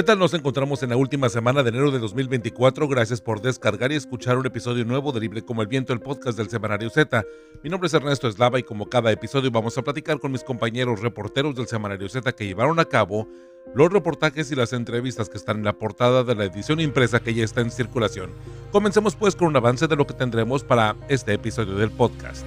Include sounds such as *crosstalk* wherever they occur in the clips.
¿Qué tal nos encontramos en la última semana de enero de 2024? Gracias por descargar y escuchar un episodio nuevo de Libre como el Viento, el podcast del Semanario Z. Mi nombre es Ernesto Eslava y como cada episodio vamos a platicar con mis compañeros reporteros del Semanario Z que llevaron a cabo los reportajes y las entrevistas que están en la portada de la edición impresa que ya está en circulación. Comencemos pues con un avance de lo que tendremos para este episodio del podcast.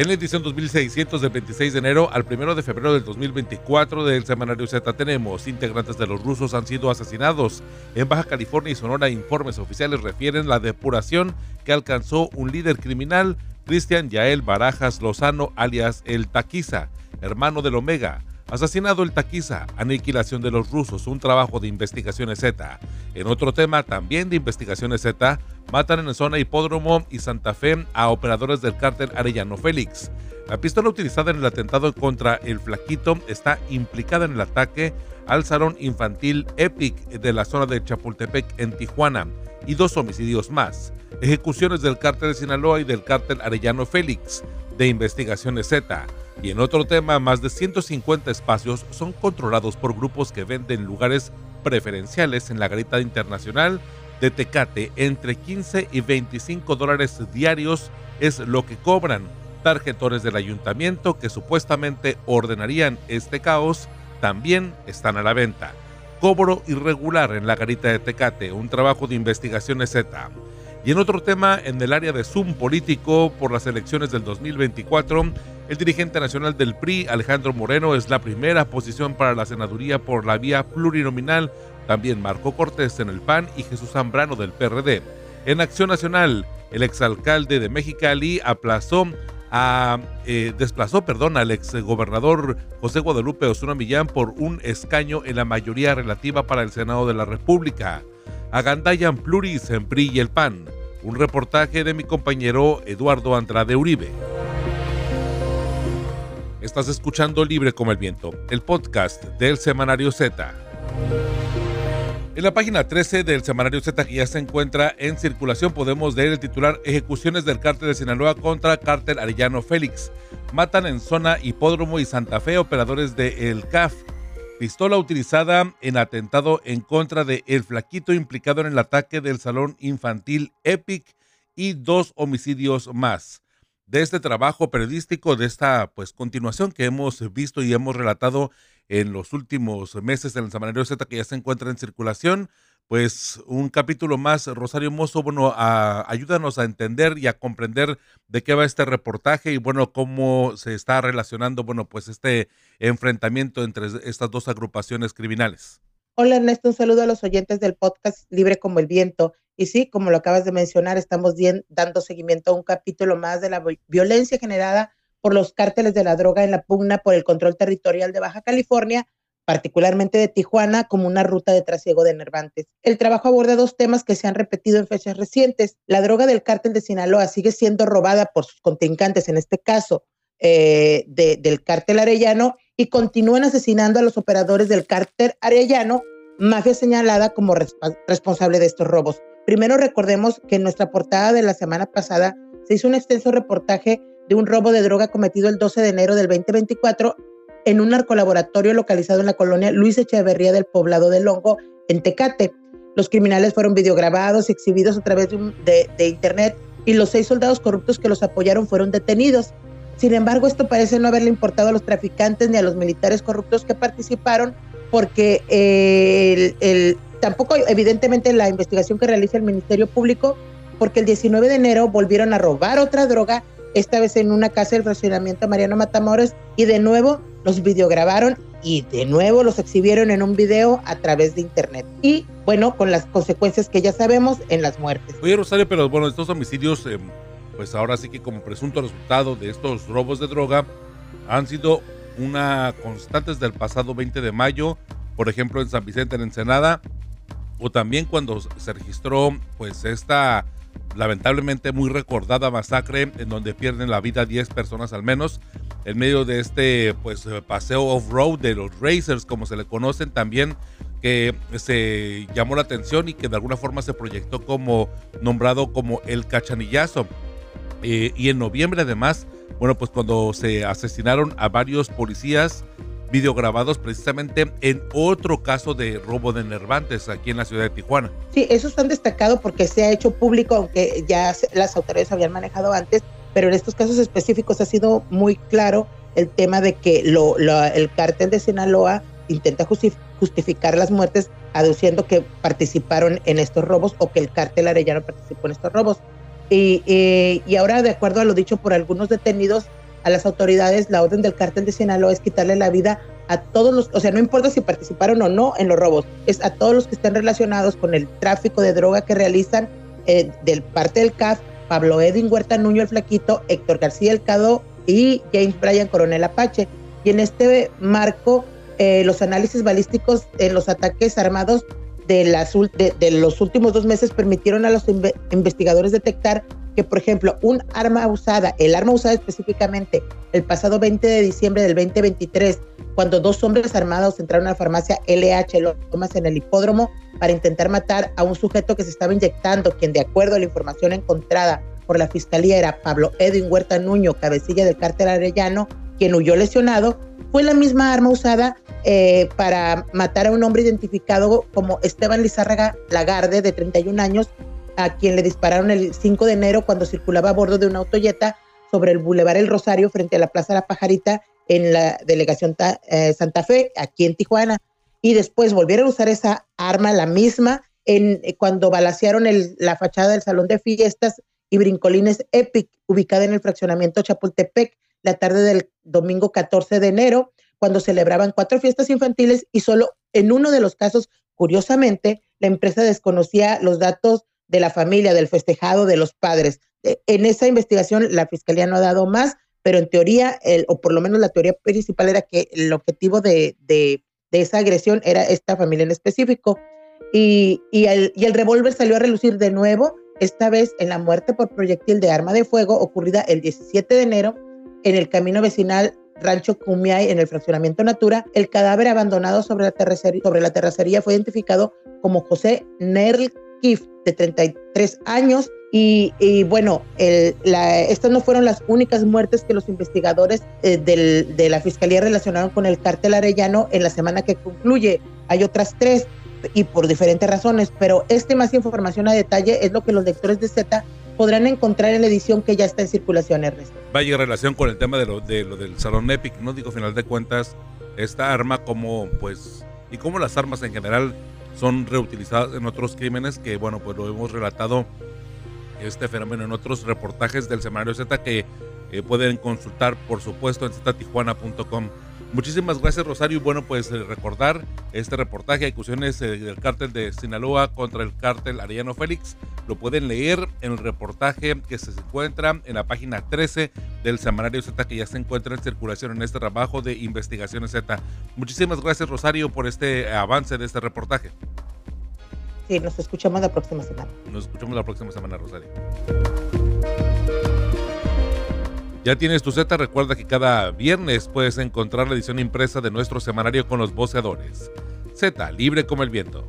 En la edición 2600 del 26 de enero al 1 de febrero del 2024 del Semanario Z tenemos integrantes de los rusos han sido asesinados. En Baja California y Sonora informes oficiales refieren la depuración que alcanzó un líder criminal, Cristian Yael Barajas Lozano, alias El Taquiza, hermano del Omega. Asesinado el Taquiza, aniquilación de los rusos, un trabajo de investigaciones Z. En otro tema, también de investigaciones Z, matan en zona Hipódromo y Santa Fe a operadores del cártel Arellano Félix. La pistola utilizada en el atentado contra el Flaquito está implicada en el ataque al salón infantil Epic de la zona de Chapultepec en Tijuana y dos homicidios más. Ejecuciones del cártel de Sinaloa y del cártel Arellano Félix de Investigaciones Z. Y en otro tema, más de 150 espacios son controlados por grupos que venden lugares preferenciales en la garita internacional de Tecate. Entre 15 y 25 dólares diarios es lo que cobran. Tarjetones del ayuntamiento que supuestamente ordenarían este caos también están a la venta. Cobro irregular en la garita de Tecate, un trabajo de investigaciones Z. Y en otro tema, en el área de Zoom político por las elecciones del 2024, el dirigente nacional del PRI, Alejandro Moreno, es la primera posición para la senaduría por la vía plurinominal. También Marco Cortés en el PAN y Jesús Zambrano del PRD. En Acción Nacional, el exalcalde de Mexicali aplazó a, eh, desplazó perdón, al exgobernador José Guadalupe Osuna Millán por un escaño en la mayoría relativa para el Senado de la República. Agandayan Pluris en PRI y el PAN. Un reportaje de mi compañero Eduardo Andrade Uribe. Estás escuchando Libre como el Viento, el podcast del Semanario Z. En la página 13 del Semanario Z que ya se encuentra en circulación podemos leer el titular Ejecuciones del cártel de Sinaloa contra cártel Arellano Félix. Matan en zona Hipódromo y Santa Fe operadores de El CAF pistola utilizada en atentado en contra de El Flaquito implicado en el ataque del salón infantil Epic y dos homicidios más. De este trabajo periodístico, de esta pues continuación que hemos visto y hemos relatado en los últimos meses en el Semanario Z que ya se encuentra en circulación, pues un capítulo más, Rosario Mozo, bueno, ayúdanos a entender y a comprender de qué va este reportaje y bueno, cómo se está relacionando, bueno, pues este enfrentamiento entre estas dos agrupaciones criminales. Hola Ernesto, un saludo a los oyentes del podcast Libre como el Viento. Y sí, como lo acabas de mencionar, estamos dando seguimiento a un capítulo más de la violencia generada por los cárteles de la droga en la pugna por el control territorial de Baja California particularmente de Tijuana, como una ruta de trasiego de nervantes. El trabajo aborda dos temas que se han repetido en fechas recientes. La droga del cártel de Sinaloa sigue siendo robada por sus contrincantes, en este caso eh, del cártel arellano, y continúan asesinando a los operadores del cártel arellano, mafia señalada como responsable de estos robos. Primero recordemos que en nuestra portada de la semana pasada se hizo un extenso reportaje de un robo de droga cometido el 12 de enero del 2024 en un narcolaboratorio localizado en la colonia Luis Echeverría del poblado de Longo, en Tecate. Los criminales fueron videograbados y exhibidos a través de, de, internet y los seis soldados corruptos que los apoyaron fueron detenidos. Sin embargo, esto parece no haberle importado a los traficantes ni a los militares corruptos que participaron, porque el, el, tampoco, evidentemente, la investigación que realiza el Ministerio Público, porque el 19 de enero volvieron a robar otra droga, esta vez en una casa del fraccionamiento Mariano Matamoros, y de nuevo los videograbaron y de nuevo los exhibieron en un video a través de internet. Y bueno, con las consecuencias que ya sabemos en las muertes. Oye, Rosario, pero bueno, estos homicidios, eh, pues ahora sí que como presunto resultado de estos robos de droga, han sido una constante desde el pasado 20 de mayo, por ejemplo en San Vicente en Ensenada, o también cuando se registró pues esta lamentablemente muy recordada masacre en donde pierden la vida 10 personas al menos en medio de este pues paseo off-road de los racers como se le conocen también que se llamó la atención y que de alguna forma se proyectó como nombrado como el cachanillazo eh, y en noviembre además bueno pues cuando se asesinaron a varios policías videograbados precisamente en otro caso de robo de nervantes aquí en la ciudad de Tijuana. Sí, esos han destacado porque se ha hecho público, aunque ya las autoridades habían manejado antes, pero en estos casos específicos ha sido muy claro el tema de que lo, el cártel de Sinaloa intenta justificar las muertes aduciendo que participaron en estos robos o que el cártel arellano participó en estos robos. Y, y, y ahora, de acuerdo a lo dicho por algunos detenidos, a las autoridades, la orden del cártel de Sinaloa es quitarle la vida a todos los, o sea, no importa si participaron o no en los robos, es a todos los que estén relacionados con el tráfico de droga que realizan eh, del parte del CAF, Pablo Edwin Huerta Nuño el Flaquito, Héctor García El Cado y James Bryan Coronel Apache. Y en este marco, eh, los análisis balísticos en los ataques armados de, las, de, los últimos dos meses permitieron a los investigadores detectar que, por ejemplo, un arma usada, el arma usada específicamente el pasado 20 de diciembre del 2023, cuando dos hombres armados entraron a la farmacia LH Lomas en el hipódromo para intentar matar a un sujeto que se estaba inyectando, quien de acuerdo a la información encontrada por la fiscalía era Pablo Edwin Huerta Nuño, cabecilla del cártel arellano, quien huyó lesionado, fue la misma arma usada eh, para matar a un hombre identificado como Esteban Lizárraga Lagarde, de 31 años, a quien le dispararon el 5 de enero cuando circulaba a bordo de una autoyeta sobre el Boulevard El Rosario frente a la Plaza La Pajarita en la delegación eh, Santa Fe, aquí en Tijuana. Y después volvieron a usar esa arma, la misma, en, eh, cuando balacearon el, la fachada del Salón de Fiestas y Brincolines Epic, ubicada en el fraccionamiento Chapultepec, la tarde del domingo 14 de enero, cuando celebraban cuatro fiestas infantiles y solo en uno de los casos, curiosamente, la empresa desconocía los datos de la familia, del festejado, de los padres. Eh, en esa investigación la fiscalía no ha dado más, pero en teoría, o por lo menos la teoría principal era que el objetivo de, de, esa agresión era esta familia en específico. Y, y el, y el revólver salió a relucir de nuevo, esta vez en la muerte por proyectil de arma de fuego ocurrida el 17 de enero en el camino vecinal Rancho Cumiay en el fraccionamiento Natura. El cadáver abandonado sobre la terracería, sobre la terracería fue identificado como José Nerl Kif, de 33 años. Y, bueno, estas no fueron las únicas muertes que los investigadores eh, de la Fiscalía relacionaron con el cártel arellano en la semana que concluye. Hay otras tres y por diferentes razones, pero este más información a detalle es lo que los lectores de Z podrán encontrar en la edición que ya está en circulación, Ernesto. Vaya relación con el tema de lo, de lo del Salón Epic, ¿no? Digo, final de cuentas, esta arma como, pues, y como las armas en general son reutilizadas en otros crímenes que, bueno, pues lo hemos relatado este fenómeno en otros reportajes del Semanario Z que eh, pueden consultar, por supuesto, en ztijuana.com. Muchísimas gracias, Rosario. Y bueno, pues eh, recordar este reportaje, acusaciones eh, del cártel de Sinaloa contra el cártel Arellano Félix. Lo pueden leer en el reportaje que se encuentra en la página 13 del Semanario Z, que ya se encuentra en circulación en este trabajo de investigaciones Z. Muchísimas gracias, Rosario, por este avance de este reportaje. Sí, nos escuchamos la próxima semana. Nos escuchamos la próxima semana, Rosario. Ya tienes tu Z, recuerda que cada viernes puedes encontrar la edición impresa de nuestro semanario con los voceadores. Z, libre como el viento.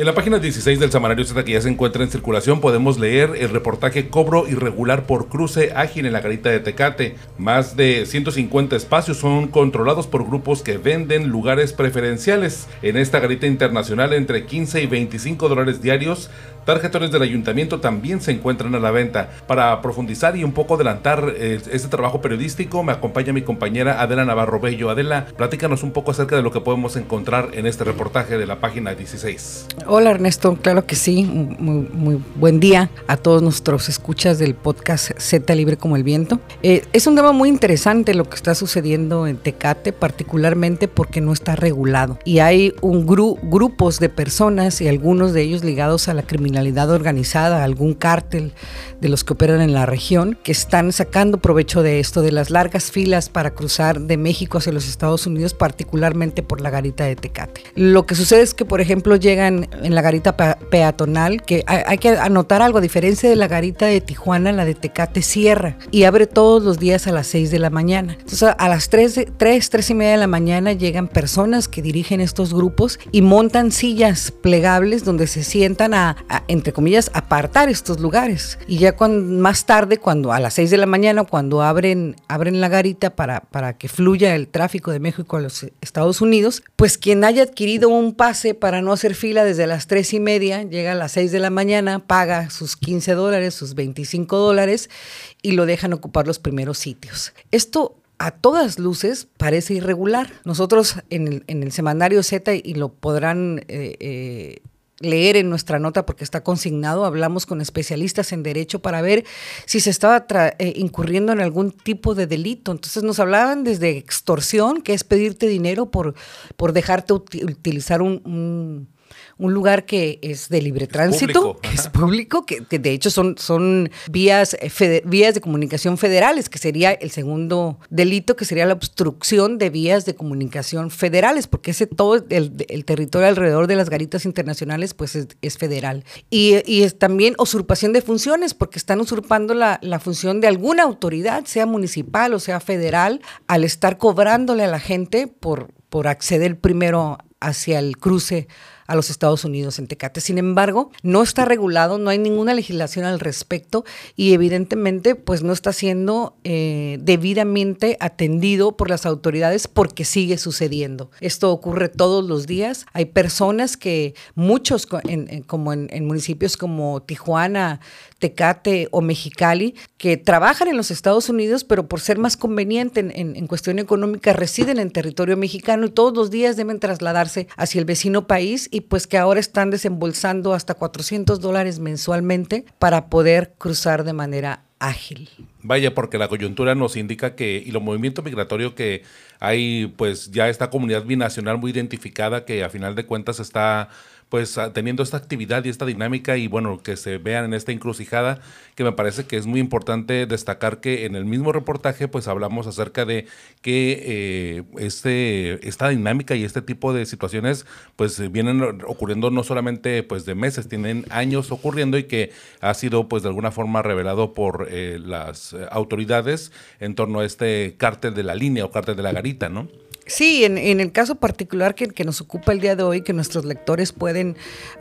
En la página 16 del Semanario Z que ya se encuentra en circulación podemos leer el reportaje Cobro irregular por cruce ágil en la garita de Tecate. Más de 150 espacios son controlados por grupos que venden lugares preferenciales. En esta garita internacional entre 15 y 25 dólares diarios Tarjetones del ayuntamiento también se encuentran a la venta. Para profundizar y un poco adelantar eh, este trabajo periodístico, me acompaña mi compañera Adela Navarro Bello. Adela, platícanos un poco acerca de lo que podemos encontrar en este reportaje de la página 16. Hola Ernesto, claro que sí. Muy, buen día a todos nuestros escuchas del podcast Z Libre como el Viento. Eh, es un tema muy interesante lo que está sucediendo en Tecate, particularmente porque no está regulado. Y hay un grupos de personas y algunos de ellos ligados a la criminalidad criminalidad organizada, algún cártel de los que operan en la región, que están sacando provecho de esto, de las largas filas para cruzar de México hacia los Estados Unidos, particularmente por la garita de Tecate. Lo que sucede es que, por ejemplo, llegan en la garita peatonal, que hay, que anotar algo, a diferencia de la garita de Tijuana, la de Tecate cierra y abre todos los días a las 6 de la mañana. Entonces a las 3, 3, 3 y media de la mañana llegan personas que dirigen estos grupos y montan sillas plegables donde se sientan a, entre comillas, apartar estos lugares. Y ya cuando, más tarde, cuando a las 6 de la mañana, cuando abren, abren la garita para, para que fluya el tráfico de México a los Estados Unidos, pues quien haya adquirido un pase para no hacer fila desde las 3 y media, llega a las 6 de la mañana, paga sus 15 dólares, sus 25 dólares y lo dejan ocupar los primeros sitios. Esto a todas luces parece irregular. Nosotros en el, semanario Z, y lo podrán eh, eh, leer en nuestra nota porque está consignado, hablamos con especialistas en derecho para ver si se estaba eh, incurriendo en algún tipo de delito. Entonces nos hablaban desde extorsión, que es pedirte dinero por, por dejarte utilizar un un lugar que es de libre tránsito, que es público, que, de hecho son, son vías, eh, vías de comunicación federales, que sería el segundo delito, que sería la obstrucción de vías de comunicación federales, porque ese todo el, territorio alrededor de las garitas internacionales pues es, federal. Y, es también usurpación de funciones, porque están usurpando la, la función de alguna autoridad, sea municipal o sea federal, al estar cobrándole a la gente por, por acceder primero hacia el cruce a los Estados Unidos en Tecate. Sin embargo, no está regulado, no hay ninguna legislación al respecto y evidentemente pues no está siendo eh, debidamente atendido por las autoridades porque sigue sucediendo. Esto ocurre todos los días. Hay personas que muchos, como en municipios como Tijuana, Tecate o Mexicali, que trabajan en los Estados Unidos, pero por ser más conveniente en, cuestión económica residen en territorio mexicano y todos los días deben trasladarse hacia el vecino país y pues que ahora están desembolsando hasta 400 dólares mensualmente para poder cruzar de manera ágil. Vaya, porque la coyuntura nos indica que, y los movimientos migratorios que hay, pues ya esta comunidad binacional muy identificada que a final de cuentas está pues ah, teniendo esta actividad y esta dinámica y bueno, que se vean en esta encrucijada, que me parece que es muy importante destacar que en el mismo reportaje pues hablamos acerca de que eh, este, esta dinámica y este tipo de situaciones pues vienen ocurriendo no solamente pues de meses, tienen años ocurriendo y que ha sido pues de alguna forma revelado por eh, las autoridades en torno a este cártel de la línea o cártel de la garita, ¿no? Sí, en, el caso particular que, que, nos ocupa el día de hoy, que nuestros lectores pueden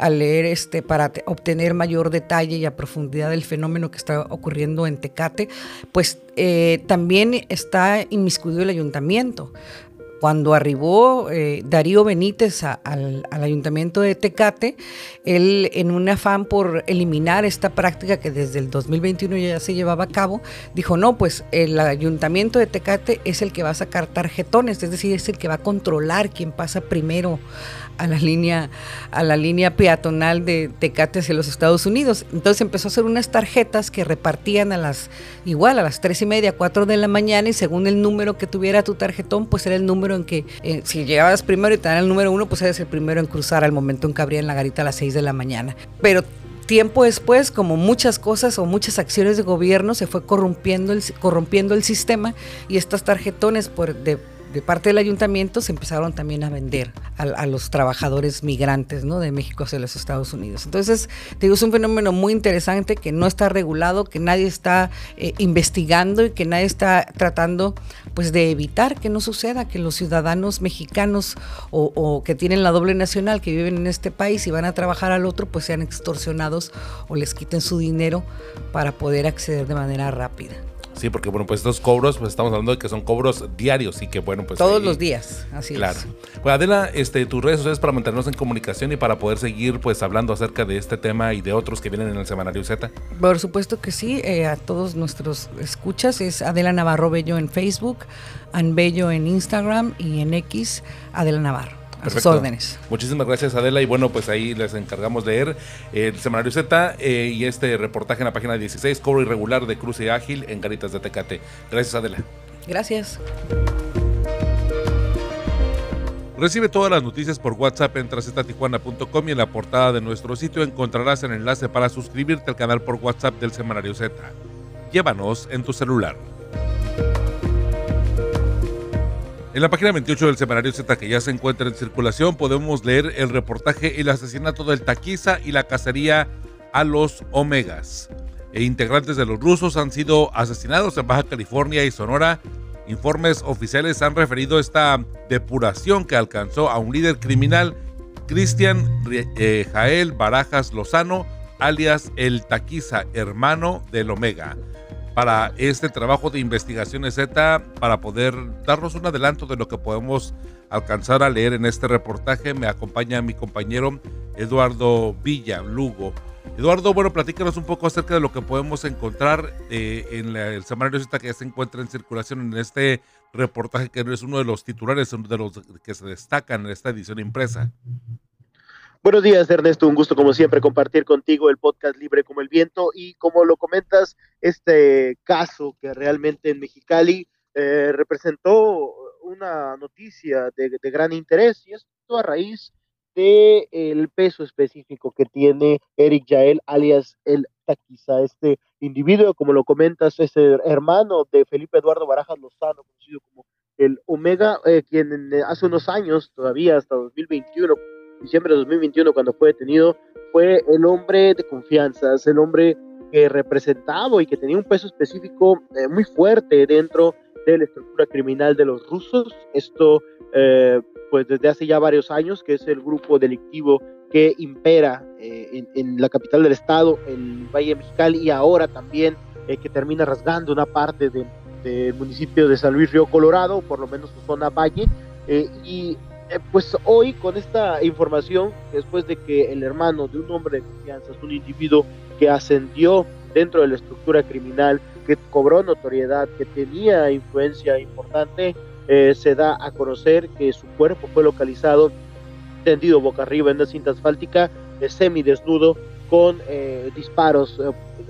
leer este, para obtener mayor detalle y a profundidad del fenómeno que está ocurriendo en Tecate, pues eh, también está inmiscuido el ayuntamiento. Cuando arribó eh, Darío Benítez al, ayuntamiento de Tecate, él en un afán por eliminar esta práctica que desde el 2021 ya se llevaba a cabo, dijo, no, pues el ayuntamiento de Tecate es el que va a sacar tarjetones, es decir, es el que va a controlar quién pasa primero a la línea, a la línea peatonal de Tecate hacia los Estados Unidos. Entonces empezó a hacer unas tarjetas que repartían a las, igual a las tres y media, cuatro de la mañana, y según el número que tuviera tu tarjetón, pues era el número en que, eh, si llegabas primero y te dan el número uno, pues eres el primero en cruzar al momento en que abrían la garita a las seis de la mañana. Pero tiempo después, como muchas cosas o muchas acciones de gobierno, se fue corrompiendo el, corrompiendo el sistema y estas tarjetones por, de de parte del ayuntamiento se empezaron también a vender a, los trabajadores migrantes ¿no? de México hacia los Estados Unidos. Entonces, digo, es un fenómeno muy interesante que no está regulado, que nadie está eh, investigando y que nadie está tratando pues de evitar que no suceda, que los ciudadanos mexicanos o, o que tienen la doble nacional, que viven en este país y van a trabajar al otro, pues sean extorsionados o les quiten su dinero para poder acceder de manera rápida. Sí, porque bueno, pues estos cobros, pues estamos hablando de que son cobros diarios y que bueno, pues... Todos los días, así claro. es. Pues Adela, este, tus redes sociales para mantenernos en comunicación y para poder seguir pues hablando acerca de este tema y de otros que vienen en el Semanario Z. Por supuesto que sí, eh, a todos nuestros escuchas es Adela Navarro Bello en Facebook, Anbello en Instagram y en X, Adela Navarro a sus órdenes. Muchísimas gracias Adela y bueno pues ahí les encargamos de leer el Semanario Z eh, y este reportaje en la página 16, cobro irregular de cruce ágil en Garitas de Tecate. Gracias Adela. Gracias. Recibe todas las noticias por WhatsApp en tracetatijuana.com y en la portada de nuestro sitio encontrarás el enlace para suscribirte al canal por WhatsApp del Semanario Z. Llévanos en tu celular. En la página 28 del semanario Z que ya se encuentra en circulación podemos leer el reportaje El asesinato del Taquiza y la cacería a los Omegas. E integrantes de los rusos han sido asesinados en Baja California y Sonora. Informes oficiales han referido esta depuración que alcanzó a un líder criminal, Cristian eh, Jael Barajas Lozano, alias el Taquiza, hermano del Omega para este trabajo de investigaciones Z, para poder darnos un adelanto de lo que podemos alcanzar a leer en este reportaje. Me acompaña mi compañero Eduardo Villa Lugo. Eduardo, bueno, platícanos un poco acerca de lo que podemos encontrar eh, en el semanario Z que ya se encuentra en circulación en este reportaje, que es uno de los titulares, de los que se destacan en esta edición impresa. Buenos días, Ernesto. Un gusto, como siempre, compartir contigo el podcast Libre como el Viento. Y como lo comentas, este caso que realmente en Mexicali eh, representó una noticia de, gran interés, y esto a raíz del el peso específico que tiene Eric Yael, alias el Taquiza, este individuo, como lo comentas, es el hermano de Felipe Eduardo Barajas Lozano, conocido como el Omega, eh, quien hace unos años, todavía hasta 2021, diciembre de 2021, cuando fue detenido, fue el hombre de confianza, es el hombre que representaba y que tenía un peso específico eh, muy fuerte dentro de la estructura criminal de los rusos. Esto, eh, pues desde hace ya varios años, que es el grupo delictivo que impera eh, en, la capital del estado, el Valle Mexicali, y ahora también que termina rasgando una parte del municipio de San Luis Río Colorado, por lo menos su zona Valle. y eh, pues hoy con esta información, después de que el hermano de un hombre de confianza es un individuo que ascendió dentro de la estructura criminal, que cobró notoriedad, que tenía influencia importante, eh, se da a conocer que su cuerpo fue localizado tendido boca arriba en una cinta asfáltica, semi semidesnudo, con eh, disparos,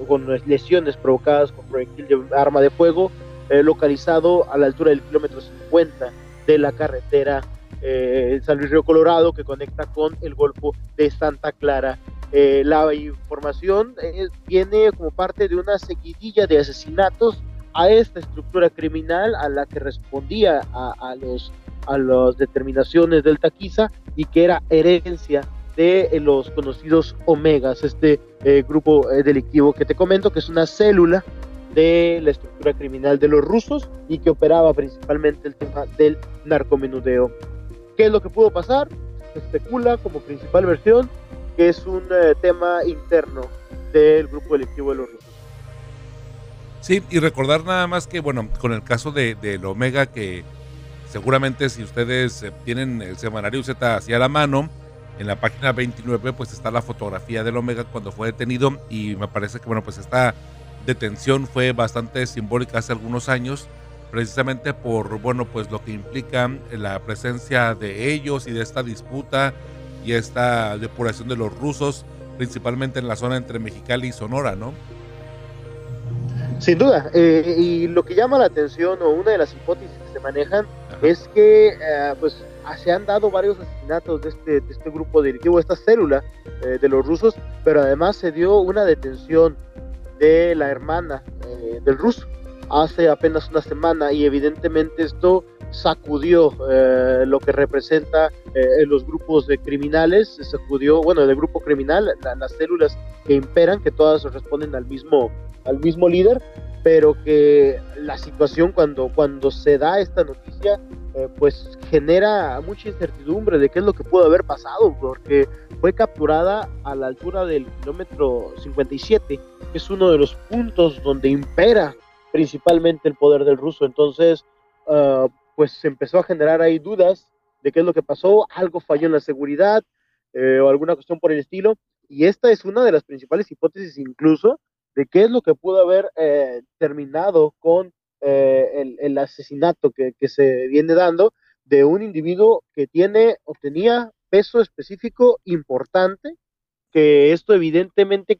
con lesiones provocadas con proyectil de arma de fuego, localizado a la altura del kilómetro 50 de la carretera eh, San Luis Río Colorado, que conecta con el Golfo de Santa Clara. Eh, la información eh, viene como parte de una seguidilla de asesinatos a esta estructura criminal a la que respondía a, los a las determinaciones del Taquiza y que era herencia de los conocidos Omegas, este grupo delictivo que te comento, que es una célula de la estructura criminal de los rusos y que operaba principalmente el tema del narcomenudeo. ¿Qué es lo que pudo pasar? Se especula como principal versión que es un eh, tema interno del grupo delictivo de los rusos. Sí, y recordar nada más que, bueno, con el caso de, del Omega, que seguramente si ustedes eh, tienen el semanario Z hacia la mano, en la página 29 pues está la fotografía del Omega cuando fue detenido y me parece que, bueno, pues esta detención fue bastante simbólica hace algunos años precisamente por bueno pues lo que implica la presencia de ellos y de esta disputa y esta depuración de los rusos principalmente en la zona entre Mexicali y Sonora, ¿no? Sin duda, eh, y lo que llama la atención o una de las hipótesis que se manejan es que eh, pues se han dado varios asesinatos de este, de este grupo directivo, esta célula eh, de los rusos, pero además se dio una detención de la hermana del ruso hace apenas una semana y evidentemente esto sacudió eh, lo que representa eh, los grupos de criminales, sacudió, bueno, el grupo criminal, las células que imperan, que todas responden al mismo, al mismo líder, pero que la situación cuando, cuando se da esta noticia, eh, pues genera mucha incertidumbre de qué es lo que pudo haber pasado, porque fue capturada a la altura del kilómetro 57, que es uno de los puntos donde impera principalmente el poder del ruso. Entonces, ah, pues se empezó a generar ahí dudas de qué es lo que pasó, algo falló en la seguridad eh, o alguna cuestión por el estilo. Y esta es una de las principales hipótesis incluso de qué es lo que pudo haber eh, terminado con eh, el, asesinato que, se viene dando de un individuo que tiene o tenía peso específico importante, que esto evidentemente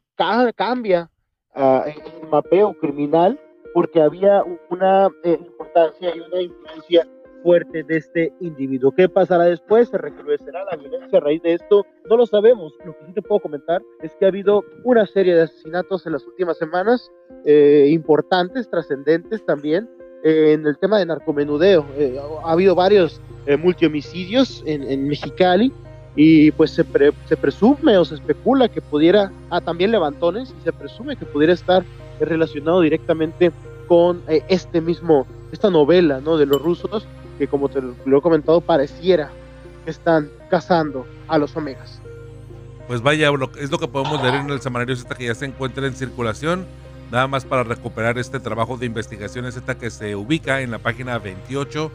cambia uh, el mapeo criminal porque había una eh, importancia y una influencia fuerte de este individuo. ¿Qué pasará después? ¿Se recrudecerá la violencia a raíz de esto? No lo sabemos. Lo que sí te puedo comentar es que ha habido una serie de asesinatos en las últimas semanas, eh, importantes, trascendentes también, en el tema de narcomenudeo. ha habido varios multihomicidios en, en Mexicali y pues se, se, presume o se especula que pudiera, ah, también levantones, y se presume que pudiera estar relacionado directamente con eh, este mismo, esta novela, ¿no? De los rusos, que como te lo, he comentado, pareciera que están cazando a los omegas. Pues vaya, es lo que podemos leer en el semanario Z que ya se encuentra en circulación, nada más para recuperar este trabajo de investigación Z que se ubica en la página 28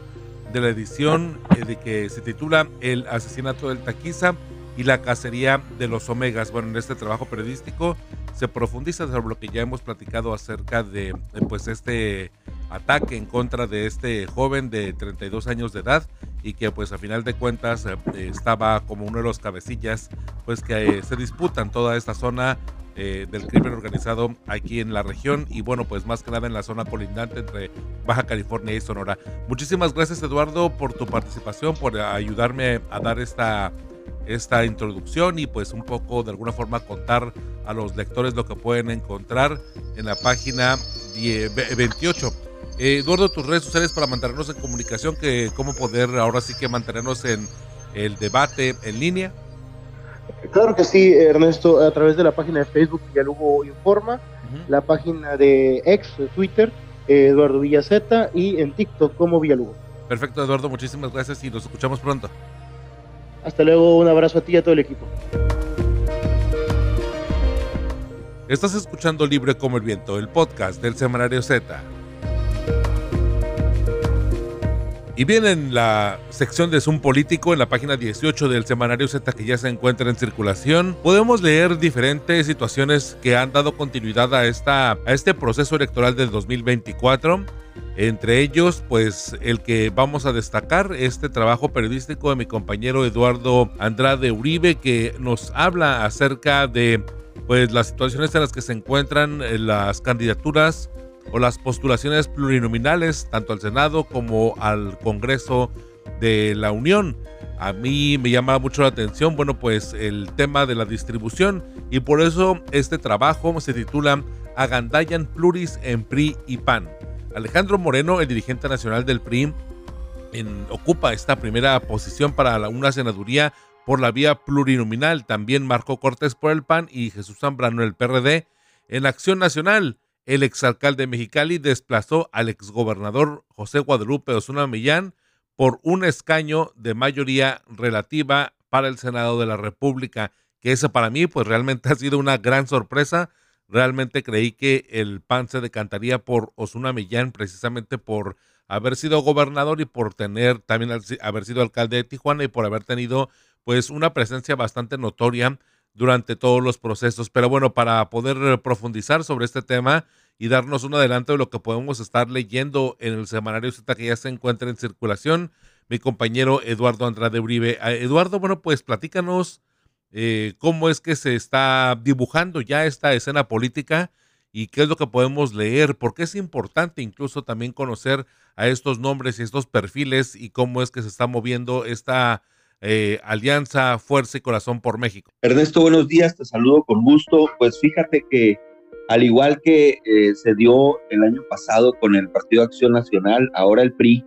de la edición eh, de que se titula El asesinato del Taquiza y la cacería de los Omegas. Bueno, en este trabajo periodístico se profundiza sobre lo que ya hemos platicado acerca de, pues este ataque en contra de este joven de 32 años de edad y que pues a final de cuentas eh, estaba como uno de los cabecillas pues que eh, se disputan toda esta zona eh, del crimen organizado aquí en la región y bueno, pues más que nada en la zona colindante entre Baja California y Sonora. Muchísimas gracias Eduardo por tu participación, por ayudarme a dar esta, esta introducción y pues un poco de alguna forma contar a los lectores lo que pueden encontrar en la página 28. Eduardo, tus redes sociales para mantenernos en comunicación, que cómo poder ahora sí que mantenernos en el debate en línea. Claro que sí, Ernesto, a través de la página de Facebook Villalhugo Informa, la página de ex, Twitter, Eduardo Villaceta y en TikTok como Villalugo. Perfecto, Eduardo, muchísimas gracias y nos escuchamos pronto. Hasta luego, un abrazo a ti y a todo el equipo. Estás escuchando Libre como el Viento, el podcast del Semanario Z. Y bien, en la sección de Zoom Político, en la página 18 del semanario Z que ya se encuentra en circulación, podemos leer diferentes situaciones que han dado continuidad a, esta, a este proceso electoral del 2024. Entre ellos, pues el que vamos a destacar, este trabajo periodístico de mi compañero Eduardo Andrade Uribe, que nos habla acerca de pues las situaciones en las que se encuentran eh, las candidaturas o las postulaciones plurinominales tanto al Senado como al Congreso de la Unión. A mí me llama mucho la atención, bueno, pues el tema de la distribución y por eso este trabajo se titula Agandayan Pluris en PRI y PAN. Alejandro Moreno, el dirigente nacional del PRI, ocupa esta primera posición para una senaduría por la vía plurinominal. También Marco Cortés por el PAN y Jesús Zambrano el PRD. En Acción Nacional, el exalcalde de Mexicali desplazó al exgobernador José Guadalupe Osuna Millán por un escaño de mayoría relativa para el Senado de la República, que eso para mí pues realmente *laughs* ha sido una gran sorpresa. Realmente creí que el PAN se decantaría por Osuna Millán precisamente por haber sido gobernador y por tener también haber sido alcalde de Tijuana y por haber tenido pues una presencia bastante notoria durante todos los procesos. Pero bueno, para poder profundizar sobre este tema y darnos un adelanto de lo que podemos estar leyendo en el semanario Z que ya se encuentra en circulación, mi compañero Eduardo Andrade Uribe. Ah, Eduardo, bueno, pues platícanos eh, cómo es que se está dibujando ya esta escena política y qué es lo que podemos leer, porque es importante incluso también conocer a estos nombres y estos perfiles y cómo es que se está moviendo esta eh, Alianza Fuerza y Corazón por México. Ernesto, buenos días, te saludo con gusto. Pues fíjate que al igual que eh, se dio el año pasado con el Partido Acción Nacional, ahora el PRI,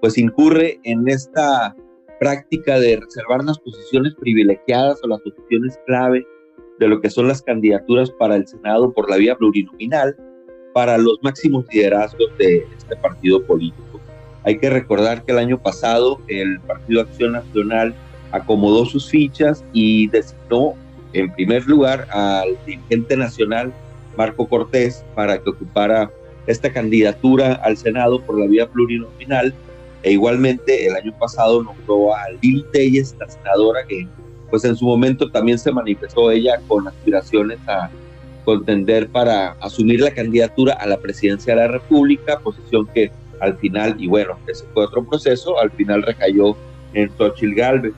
pues incurre en esta práctica de reservar las posiciones privilegiadas o las posiciones clave de lo que son las candidaturas para el Senado por la vía plurinominal para los máximos liderazgos de este partido político. Hay que recordar que el año pasado el Partido Acción Nacional acomodó sus fichas y designó en primer lugar al dirigente nacional Marco Cortés para que ocupara esta candidatura al Senado por la vía plurinominal e igualmente el año pasado nombró a Lili Telles, la senadora que pues en su momento también se manifestó ella con aspiraciones a contender para asumir la candidatura a la presidencia de la República, posición que al final, y bueno, ese fue otro proceso, al final recayó en Xochitl Galvez.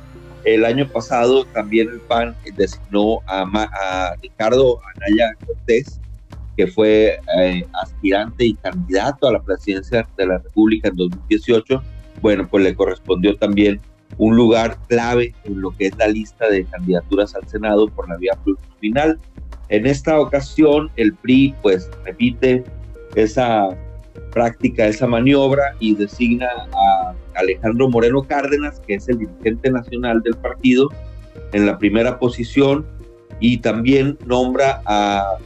El año pasado también el PAN designó a, Ricardo Anaya Cortés, que fue eh, aspirante y candidato a la presidencia de la República en 2018. Bueno, pues le correspondió también un lugar clave en lo que es la lista de candidaturas al Senado por la vía plurinominal. En esta ocasión, el PRI, pues, repite esa práctica esa maniobra y designa a Alejandro Moreno Cárdenas, que es el dirigente nacional del partido, en la primera posición y también nombra a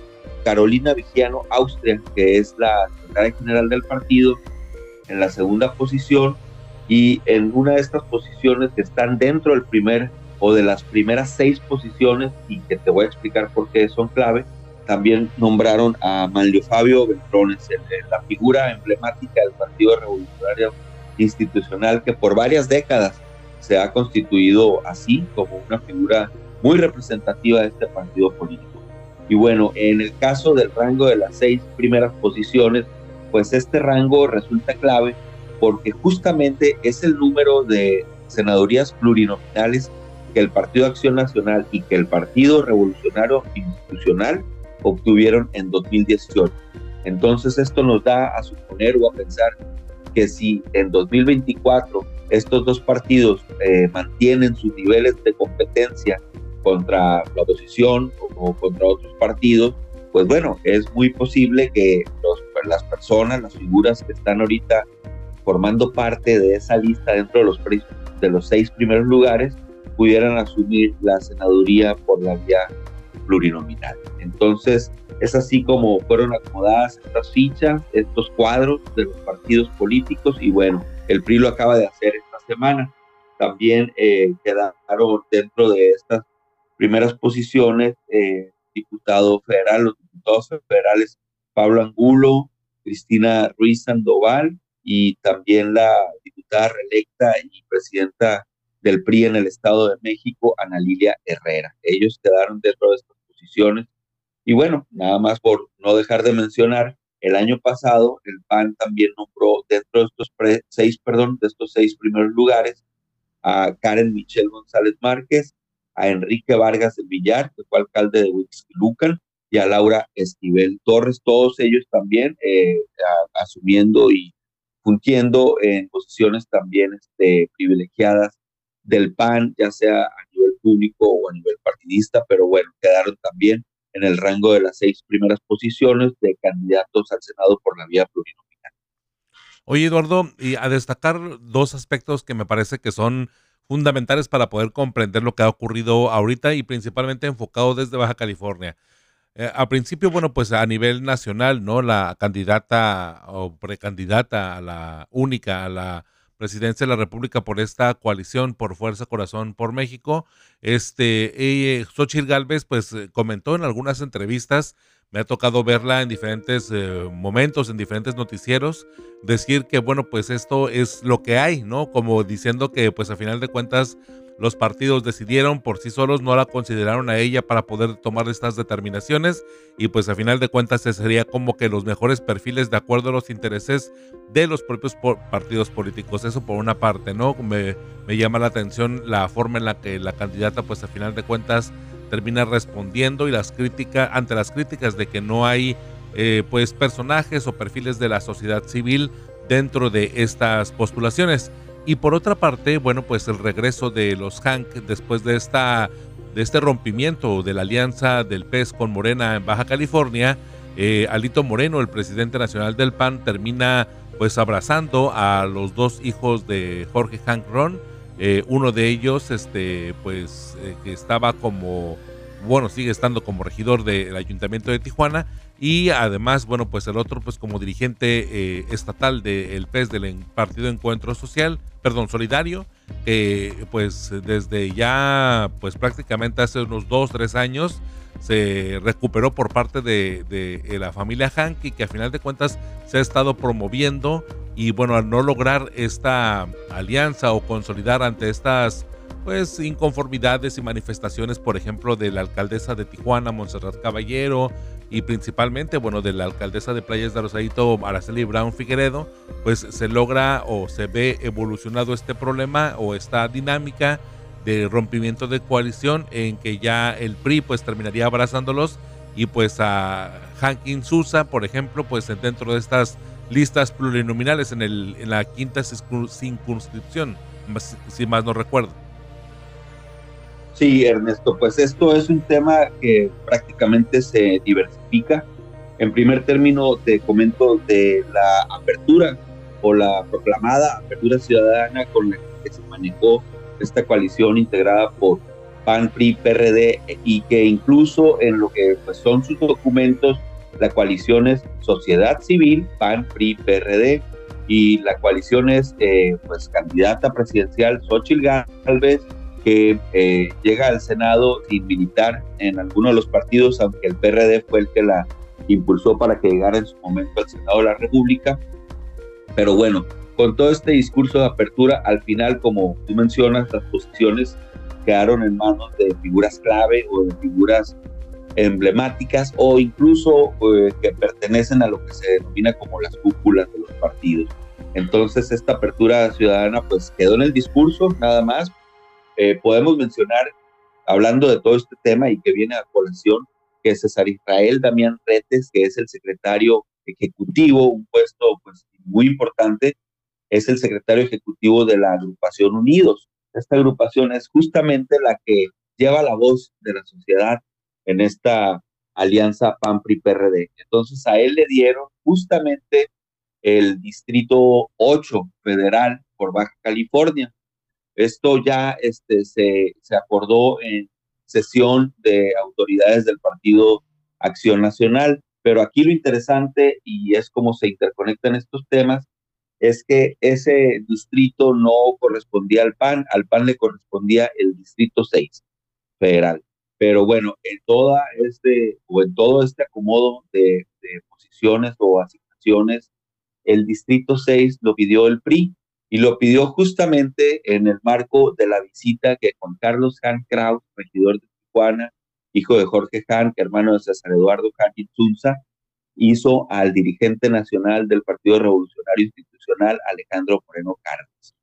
Carolina Vigiano Austria, que es la secretaria general del partido, en la segunda posición y en una de estas posiciones que están dentro del primer o de las primeras seis posiciones y que te voy a explicar por qué son clave, también nombraron a Manlio Fabio Beltrones, la figura emblemática del Partido Revolucionario Institucional que por varias décadas se ha constituido así como una figura muy representativa de este partido político. Y bueno, en el caso del rango de las seis primeras posiciones, pues este rango resulta clave porque justamente es el número de senadurías plurinominales que el Partido Acción Nacional y que el Partido Revolucionario Institucional obtuvieron en 2018. Entonces esto nos da a suponer o a pensar que si en 2024 estos dos partidos eh, mantienen sus niveles de competencia contra la oposición o, contra otros partidos, pues bueno, es muy posible que los, las personas, las figuras que están ahorita formando parte de esa lista dentro de los, de los seis primeros lugares, pudieran asumir la senaduría por la vía plurinominal. Entonces, es así como fueron acomodadas estas fichas, estos cuadros de los partidos políticos y bueno, el PRI lo acaba de hacer esta semana. También eh, quedaron dentro de estas primeras posiciones eh, diputado federal, los diputados federales Pablo Angulo, Cristina Ruiz Sandoval y también la diputada reelecta y presidenta del PRI en el Estado de México, Ana Lilia Herrera. Ellos quedaron dentro de estas posiciones. Y bueno, nada más por no dejar de mencionar, el año pasado el PAN también nombró dentro de estos seis, perdón, de estos seis primeros lugares a Karen Michelle González Márquez, a Enrique Vargas del Villar, que fue alcalde de Huixquilucan, y a Laura Esquivel Torres, todos ellos también eh, asumiendo y fungiendo en posiciones también este, privilegiadas del PAN, ya sea a nivel público o a nivel partidista, pero bueno, quedaron también en el rango de las seis primeras posiciones de candidatos al Senado por la vía plurinominal. Oye, Eduardo, y a destacar dos aspectos que me parece que son fundamentales para poder comprender lo que ha ocurrido ahorita y principalmente enfocado desde Baja California. Eh, al principio, bueno, pues a nivel nacional, ¿no? La candidata o precandidata a la única, a la presidencia de la República por esta coalición por Fuerza Corazón por México. Este, eh, Xochitl Galvez, pues eh, comentó en algunas entrevistas, me ha tocado verla en diferentes eh, momentos, en diferentes noticieros, decir que, bueno, pues esto es lo que hay, ¿no? Como diciendo que, pues a final de cuentas, los partidos decidieron por sí solos, no la consideraron a ella para poder tomar estas determinaciones y pues a final de cuentas sería como que los mejores perfiles de acuerdo a los intereses de los propios partidos políticos. Eso por una parte, ¿no? Me, me llama la atención la forma en la que la candidata pues a final de cuentas termina respondiendo y las críticas, ante las críticas de que no hay eh, pues personajes o perfiles de la sociedad civil dentro de estas postulaciones. Y por otra parte, bueno, pues el regreso de los Hank después de esta de este rompimiento de la alianza del PES con Morena en Baja California, eh, Alito Moreno, el presidente nacional del PAN, termina pues abrazando a los dos hijos de Jorge Hank Ron. Eh, uno de ellos, este, pues, eh, que estaba como, bueno, sigue estando como regidor del ayuntamiento de Tijuana y además, bueno, pues el otro, pues como dirigente eh, estatal del PES, del Partido Encuentro Social, perdón, Solidario, que pues desde ya, pues prácticamente hace unos dos, tres años, se recuperó por parte de, de, la familia Hank y que a final de cuentas se ha estado promoviendo y bueno, al no lograr esta alianza o consolidar ante estas pues inconformidades y manifestaciones, por ejemplo, de la alcaldesa de Tijuana, Montserrat Caballero, y principalmente, bueno, de la alcaldesa de Playas de Rosarito, Araceli Brown Figueredo, pues se logra o se ve evolucionado este problema o esta dinámica de rompimiento de coalición en que ya el PRI pues terminaría abrazándolos y pues a Hankin Sousa, por ejemplo, pues dentro de estas listas plurinominales en, el, en la quinta circunscripción, si más no recuerdo. Sí, Ernesto, pues esto es un tema que prácticamente se diversifica. En primer término, te comento de la apertura o la proclamada apertura ciudadana con la que se manejó esta coalición integrada por PAN, PRI, PRD y que incluso en lo que pues, son sus documentos, la coalición es Sociedad Civil, PAN, PRI, PRD y la coalición es eh, pues candidata presidencial Xochitl Gálvez que eh, llega al Senado sin militar en alguno de los partidos, aunque el PRD fue el que la impulsó para que llegara en su momento al Senado de la República. Pero bueno, con todo este discurso de apertura, al final, como tú mencionas, las posiciones quedaron en manos de figuras clave o de figuras emblemáticas o incluso eh, que pertenecen a lo que se denomina como las cúpulas de los partidos. Entonces esta apertura ciudadana pues quedó en el discurso nada más. Eh, podemos mencionar, hablando de todo este tema y que viene a colación, que César Israel Damián Retes, que es el secretario ejecutivo, un puesto pues muy importante, es el secretario ejecutivo de la agrupación Unidos. Esta agrupación es justamente la que lleva la voz de la sociedad en esta alianza PAN-PRI-PRD. Entonces a él le dieron justamente el distrito 8 federal por Baja California. Esto ya este, se, se acordó en sesión de autoridades del Partido Acción Nacional, pero aquí lo interesante y es cómo se interconectan estos temas es que ese distrito no correspondía al PAN, al PAN le correspondía el distrito 6 federal. Pero bueno, en toda este o en todo este acomodo de, posiciones o asignaciones, el distrito 6 lo pidió el PRI y lo pidió justamente en el marco de la visita que Juan Carlos Han Kraus, regidor de Tijuana, hijo de Jorge Han, hermano de César Eduardo Han Insunza, hizo al dirigente nacional del Partido Revolucionario Institucional, Alejandro Moreno Cárdenas.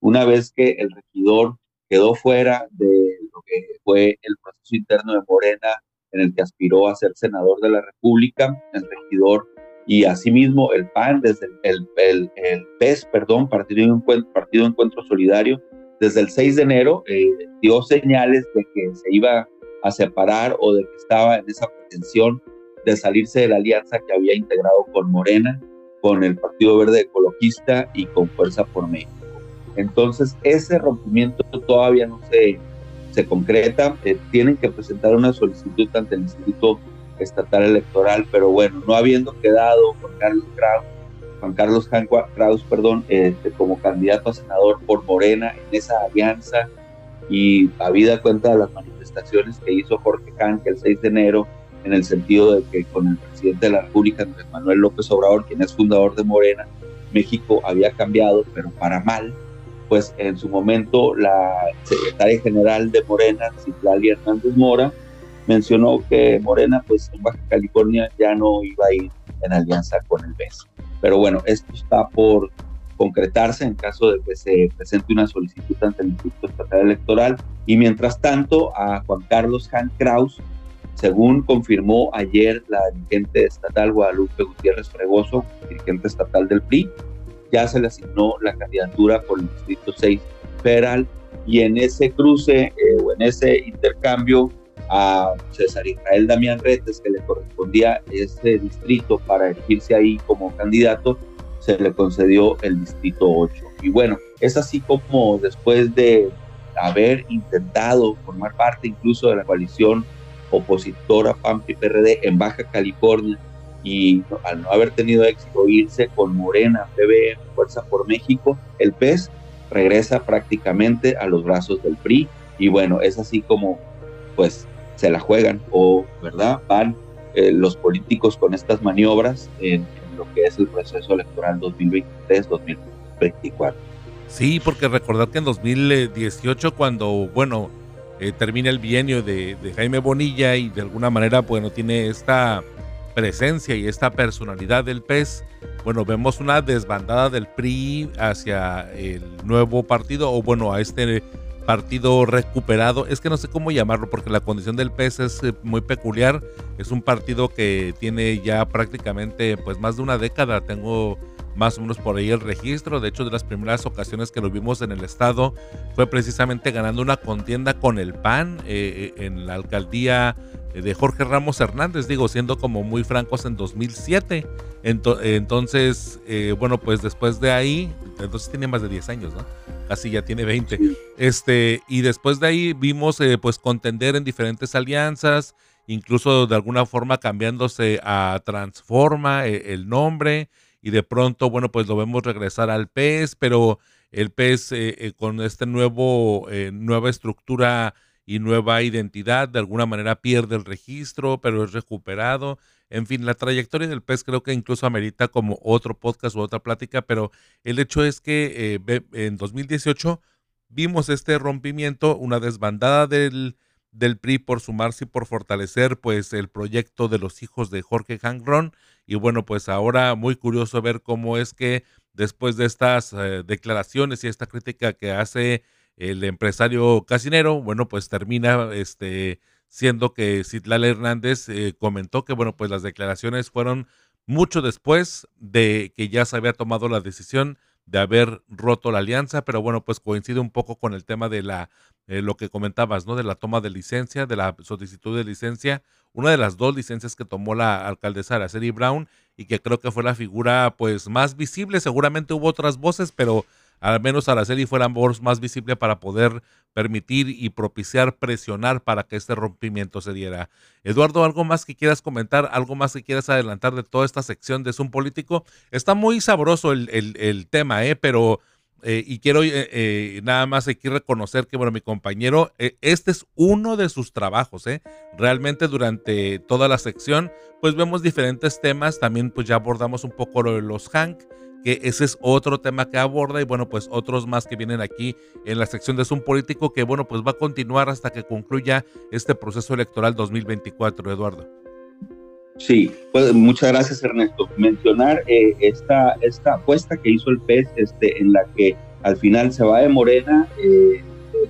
Una vez que el regidor quedó fuera de lo que fue el proceso interno de Morena, en el que aspiró a ser senador de la República, el regidor y asimismo el PAN, desde el, el, el, PES, perdón, Partido Encuentro, Partido Encuentro Solidario, desde el 6 de enero eh, dio señales de que se iba a separar o de que estaba en esa pretensión de salirse de la alianza que había integrado con Morena, con el Partido Verde Ecologista y con Fuerza por México. Entonces, ese rompimiento todavía no se, se concreta. Eh, tienen que presentar una solicitud ante el Instituto Estatal Electoral, pero bueno, no habiendo quedado Juan Carlos Kraus, Juan Carlos Kraus, perdón, este, como candidato a senador por Morena en esa alianza y habida cuenta de las manifestaciones que hizo Jorge Khan, que el 6 de enero en el sentido de que con el presidente de la República, Andrés Manuel López Obrador, quien es fundador de Morena, México había cambiado, pero para mal, pues en su momento la secretaria general de Morena, Citlali Hernández Mora, mencionó que Morena, pues en Baja California ya no iba a ir en alianza con el BES. Pero bueno, esto está por concretarse en caso de que se presente una solicitud ante el Instituto Estatal Electoral. Y mientras tanto, a Juan Carlos Han Kraus, según confirmó ayer la dirigente estatal Guadalupe Gutiérrez Fregoso, dirigente estatal del PRI, ya se le asignó la candidatura por el Distrito 6 Federal y en ese cruce eh, o en ese intercambio a César Israel Damián Retes, que le correspondía ese distrito para elegirse ahí como candidato, se le concedió el Distrito 8. Y bueno, es así como después de haber intentado formar parte incluso de la coalición opositora PAN-PRD en Baja California y al no haber tenido éxito irse con Morena, PBM, Fuerza por México, el PES regresa prácticamente a los brazos del PRI y bueno, es así como pues se la juegan o, ¿verdad? Van eh, los políticos con estas maniobras en, lo que es el proceso electoral 2023-2024. Sí, porque recordar que en 2018 cuando, bueno, eh, termina el bienio de, Jaime Bonilla y de alguna manera, bueno, tiene esta presencia y esta personalidad del PES, bueno, vemos una desbandada del PRI hacia el nuevo partido, o bueno, a este partido recuperado. Es que no sé cómo llamarlo, porque la condición del PES es eh, muy peculiar. Es un partido que tiene ya prácticamente, pues más de una década. Tengo más o menos por ahí el registro. De hecho, de las primeras ocasiones que lo vimos en el estado fue precisamente ganando una contienda con el PAN eh, eh, en la alcaldía de Jorge Ramos Hernández, digo, siendo como muy francos en 2007. entonces, eh, bueno, pues después de ahí, entonces tiene más de 10 años, ¿no? Casi ya tiene 20. Este, y después de ahí vimos eh, pues contender en diferentes alianzas, incluso de alguna forma cambiándose a Transforma eh, el nombre y de pronto, bueno, pues lo vemos regresar al PES, pero el PES con este nuevo, nueva estructura y nueva identidad, de alguna manera pierde el registro, pero es recuperado. En fin, la trayectoria del pez creo que incluso amerita como otro podcast o otra plática, pero el hecho es que eh, en 2018 vimos este rompimiento, una desbandada del, del PRI por sumarse y por fortalecer pues el proyecto de los hijos de Jorge Hangron y bueno pues ahora muy curioso ver cómo es que después de estas eh, declaraciones y esta crítica que hace el empresario casinero, bueno, pues termina este, siendo que Citlal Hernández eh, comentó que, bueno, pues las declaraciones fueron mucho después de que ya se había tomado la decisión de haber roto la alianza, pero bueno, pues coincide un poco con el tema de la, eh, lo que comentabas, ¿no? De la toma de licencia, de la solicitud de licencia, una de las dos licencias que tomó la alcaldesa Araceli Brown y que creo que fue la figura pues más visible, seguramente hubo otras voces, pero al menos Araceli fue la voz más visible para poder permitir y propiciar, presionar para que este rompimiento se diera. Eduardo, ¿algo más que quieras comentar? ¿Algo más que quieras adelantar de toda esta sección de Zoom Político? Está muy sabroso el, tema, ¿eh? pero... Eh, y quiero eh, eh, nada más aquí reconocer que, bueno, mi compañero, este es uno de sus trabajos, ¿eh? Realmente durante toda la sección, pues vemos diferentes temas, también pues ya abordamos un poco lo de los Hank, que ese es otro tema que aborda y bueno, pues otros más que vienen aquí en la sección de Zoom Político que bueno, pues va a continuar hasta que concluya este proceso electoral 2024, Eduardo. Sí, pues muchas gracias Ernesto. Mencionar eh, esta, esta apuesta que hizo el PES este, en la que al final se va de Morena, eh,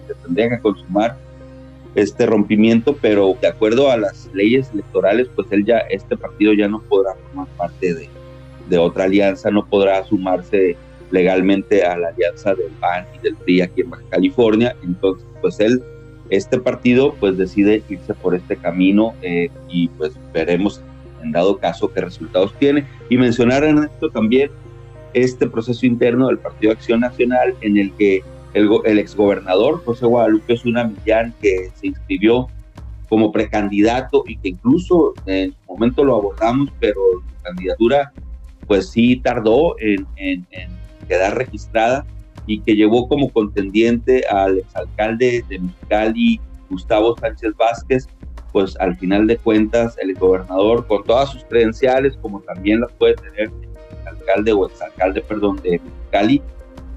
se tendría que consumar este rompimiento, pero de acuerdo a las leyes electorales, pues él ya, este partido ya no podrá formar parte de, de otra alianza no podrá sumarse legalmente a la alianza del PAN y del PRI aquí en Baja California. Entonces, pues él, este partido, pues decide irse por este camino eh, y pues veremos en dado caso qué resultados tiene. Y mencionar en esto también este proceso interno del Partido Acción Nacional en el que el, el exgobernador José Guadalupe Zuna Millán, que se inscribió como precandidato y que incluso en su momento lo abordamos, pero su candidatura pues sí tardó en, quedar registrada y que llevó como contendiente al exalcalde de Mexicali, Gustavo Sánchez Vázquez, pues al final de cuentas el gobernador con todas sus credenciales, como también las puede tener el alcalde o exalcalde, perdón, de Mexicali,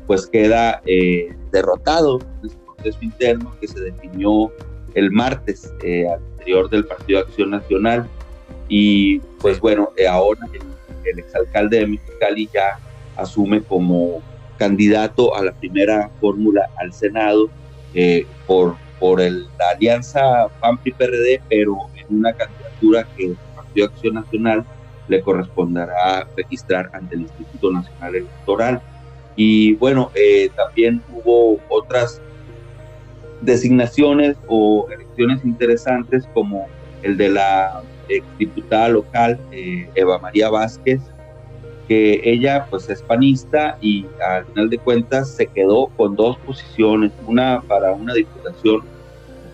pues queda eh, derrotado en ese proceso interno que se definió el martes eh, al interior del Partido Acción Nacional. Y pues bueno, eh, ahora el el exalcalde de Mexicali ya asume como candidato a la primera fórmula al Senado eh, por, por el, la alianza PAN-PRI-PRD, pero en una candidatura que el Partido Acción Nacional le corresponderá registrar ante el Instituto Nacional Electoral. Y bueno, eh, también hubo otras designaciones o elecciones interesantes como el de la diputada local, eh, Eva María Vázquez, que ella pues es panista y al final de cuentas se quedó con dos posiciones, una para una diputación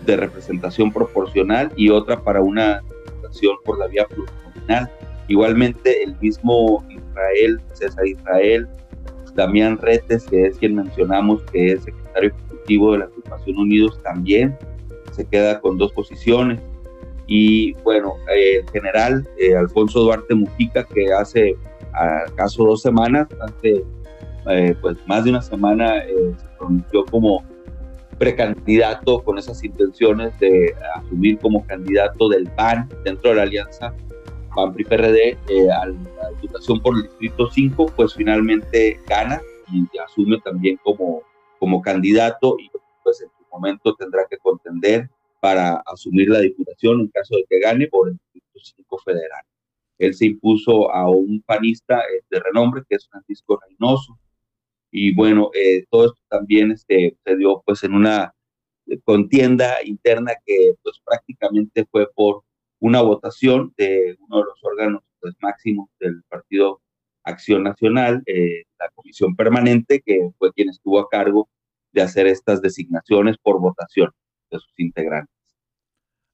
de representación proporcional y otra para una diputación por la vía plurinominal. Igualmente el mismo Israel, César Israel, Damián Retes, que es quien mencionamos que es secretario ejecutivo de la agrupación Unidos, también se queda con dos posiciones. Y bueno, el general eh, Alfonso Duarte Mujica, que hace acaso dos semanas, hace eh, pues más de una semana, eh, se pronunció como precandidato con esas intenciones de asumir como candidato del PAN dentro de la alianza PAN-PRI-PRD a la diputación por el Distrito 5, pues finalmente gana y asume también como, como candidato y pues en su momento tendrá que contender para asumir la diputación en caso de que gane por el Distrito 5 federal. Él se impuso a un panista eh, de renombre que es Francisco Reynoso. Y bueno, eh, todo esto también este, se dio pues en una contienda interna que pues prácticamente fue por una votación de uno de los órganos pues, máximos del partido Acción Nacional, eh, la comisión permanente, que fue quien estuvo a cargo de hacer estas designaciones por votación de sus integrantes.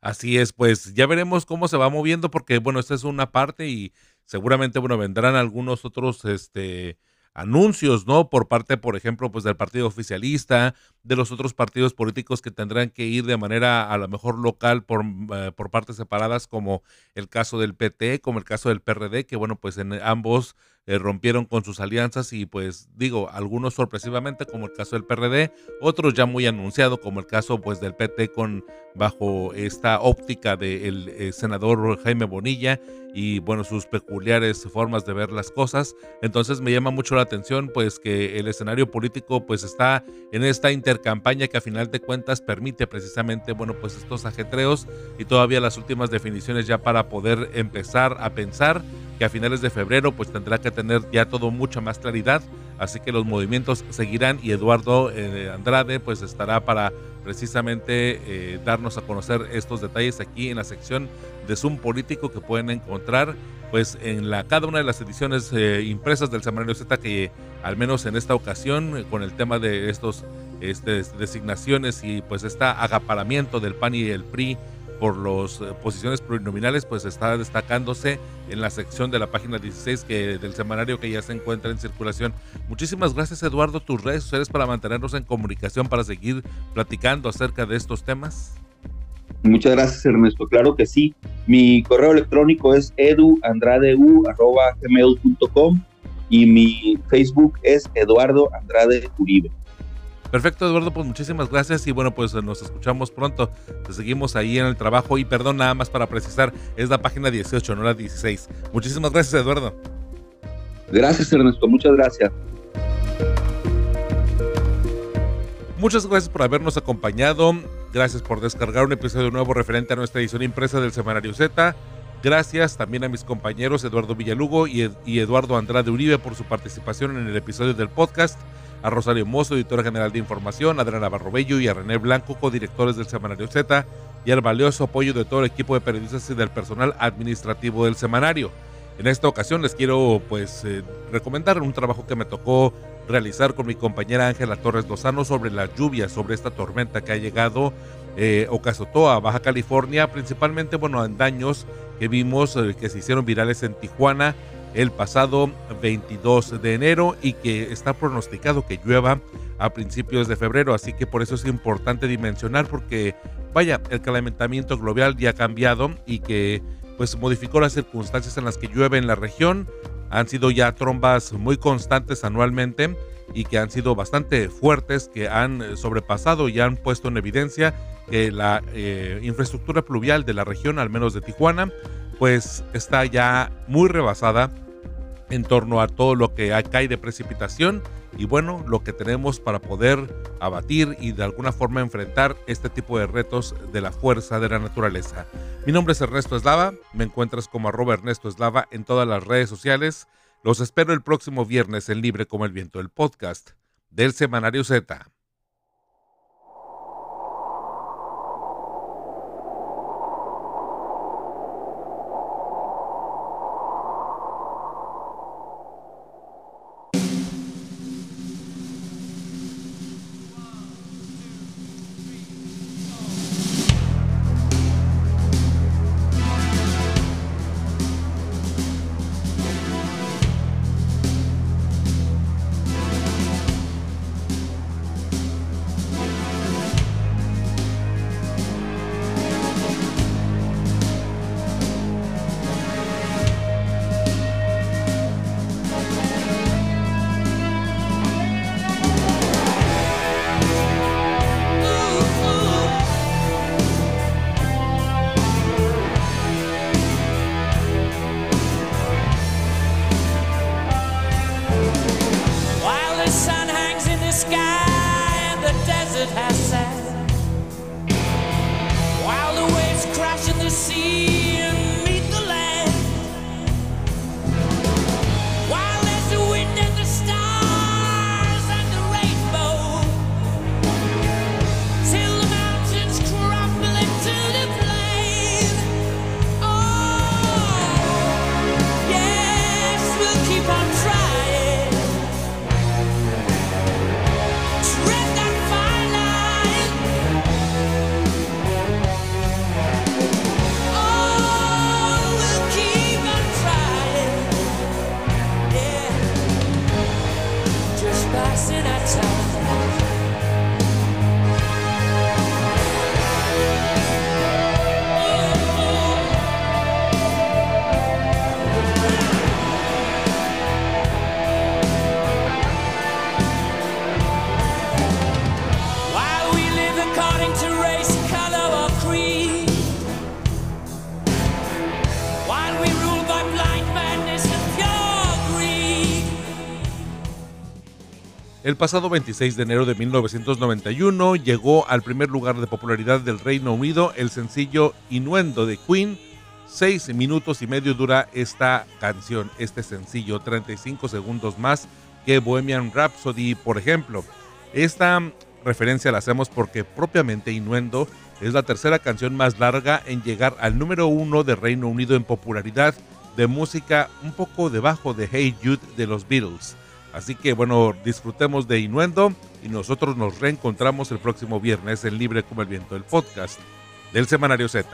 Así es, pues ya veremos cómo se va moviendo, porque bueno, esta es una parte y seguramente, bueno, vendrán algunos otros, este, anuncios, ¿no? Por parte, por ejemplo, pues del partido oficialista, de los otros partidos políticos que tendrán que ir de manera a lo mejor local por, eh, por partes separadas, como el caso del PT, como el caso del PRD, que bueno, pues en ambos eh, rompieron con sus alianzas y pues digo, algunos sorpresivamente como el caso del PRD, otros ya muy anunciado como el caso pues del PT con bajo esta óptica del eh, senador Jaime Bonilla y bueno, sus peculiares formas de ver las cosas. Entonces me llama mucho la atención pues que el escenario político pues está en esta intercampaña que a final de cuentas permite precisamente bueno pues estos ajetreos y todavía las últimas definiciones ya para poder empezar a pensar que a finales de febrero pues tendrá que tener ya todo mucha más claridad, así que los movimientos seguirán y Eduardo eh, Andrade pues estará para precisamente eh, darnos a conocer estos detalles aquí en la sección de Zoom Político que pueden encontrar pues en cada una de las ediciones eh, impresas del Semanario Z que al menos en esta ocasión con el tema de estos este, designaciones y pues está agaparamiento del PAN y el PRI por las eh, posiciones plurinominales, pues está destacándose en la sección de la página 16 que, del semanario que ya se encuentra en circulación. Muchísimas gracias Eduardo, tus redes sociales para mantenernos en comunicación, para seguir platicando acerca de estos temas. Muchas gracias Ernesto, claro que sí. Mi correo electrónico es eduandradeu.com y mi Facebook es Eduardo Andrade Uribe. Perfecto, Eduardo, pues muchísimas gracias y bueno, pues nos escuchamos pronto. Te seguimos ahí en el trabajo y perdón, nada más para precisar, es la página 18, no la 16. Muchísimas gracias, Eduardo. Gracias, Ernesto, muchas gracias. Muchas gracias por habernos acompañado. Gracias por descargar un episodio nuevo referente a nuestra edición impresa del Semanario Z. Gracias también a mis compañeros Eduardo Villalugo y, Eduardo Andrade Uribe por su participación en el episodio del podcast a Rosario Mozo, editora general de información, a Adriana Barrobello y a René Blanco, codirectores del Semanario Z, y al valioso apoyo de todo el equipo de periodistas y del personal administrativo del semanario. En esta ocasión les quiero pues eh, recomendar un trabajo que me tocó realizar con mi compañera Ángela Torres Lozano sobre la lluvia, sobre esta tormenta que ha llegado eh, o casotó a Baja California, principalmente bueno en daños que vimos eh, que se hicieron virales en Tijuana el pasado 22 de enero y que está pronosticado que llueva a principios de febrero, así que por eso es importante dimensionar porque vaya, el calentamiento global ya ha cambiado y que pues modificó las circunstancias en las que llueve en la región. Han sido ya trombas muy constantes anualmente y que han sido bastante fuertes, que han sobrepasado y han puesto en evidencia que la eh, infraestructura pluvial de la región, al menos de Tijuana, pues está ya muy rebasada en torno a todo lo que cae de precipitación y bueno, lo que tenemos para poder abatir y de alguna forma enfrentar este tipo de retos de la fuerza de la naturaleza. Mi nombre es Ernesto Eslava, me encuentras como Ernesto Eslava en todas las redes sociales. Los espero el próximo viernes en Libre como el Viento, el podcast del Semanario Z. El pasado 26 de enero de 1991 llegó al primer lugar de popularidad del Reino Unido el sencillo Inuendo de Queen. Seis minutos y medio dura esta canción, este sencillo, 35 segundos más que Bohemian Rhapsody, por ejemplo. Esta referencia la hacemos porque propiamente Inuendo es la tercera canción más larga en llegar al número uno de Reino Unido en popularidad de música un poco debajo de Hey Jude de los Beatles. Así que bueno, disfrutemos de Inuendo y nosotros nos reencontramos el próximo viernes en Libre como el Viento, el podcast del Semanario Z.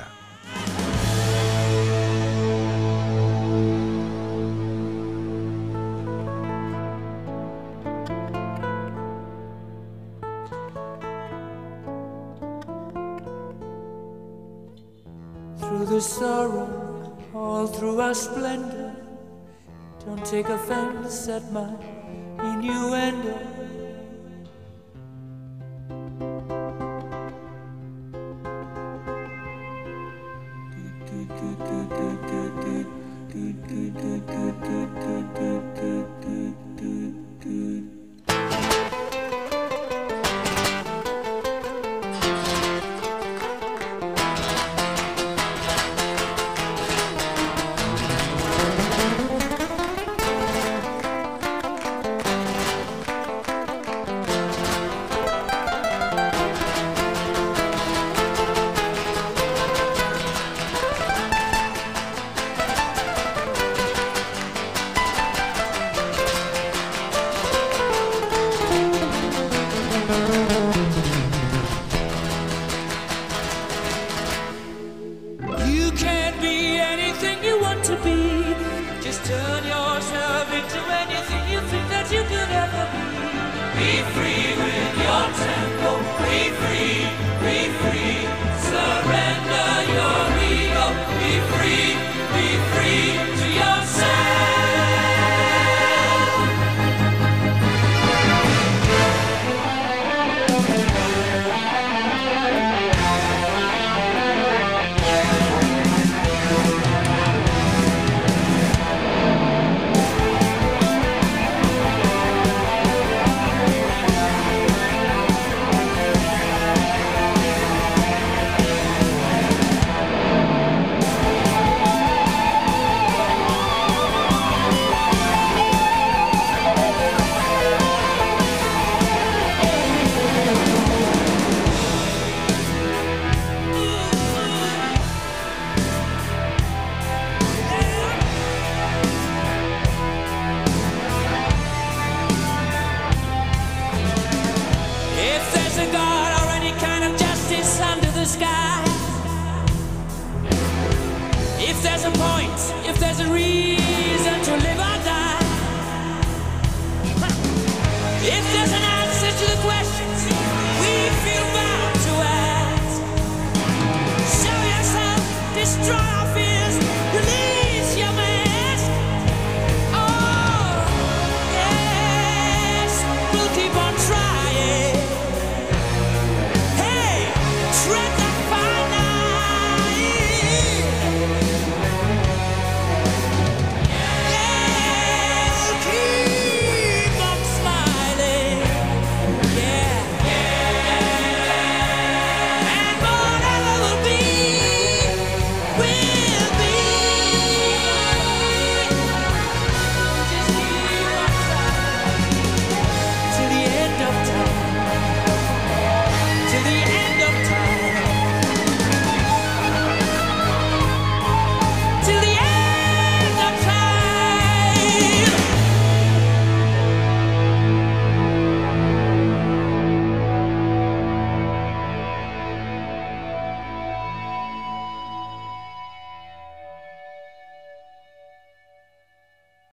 Through the sorrow, all through our splendor, don't take offense at innuendo. do do do do do do do do do do do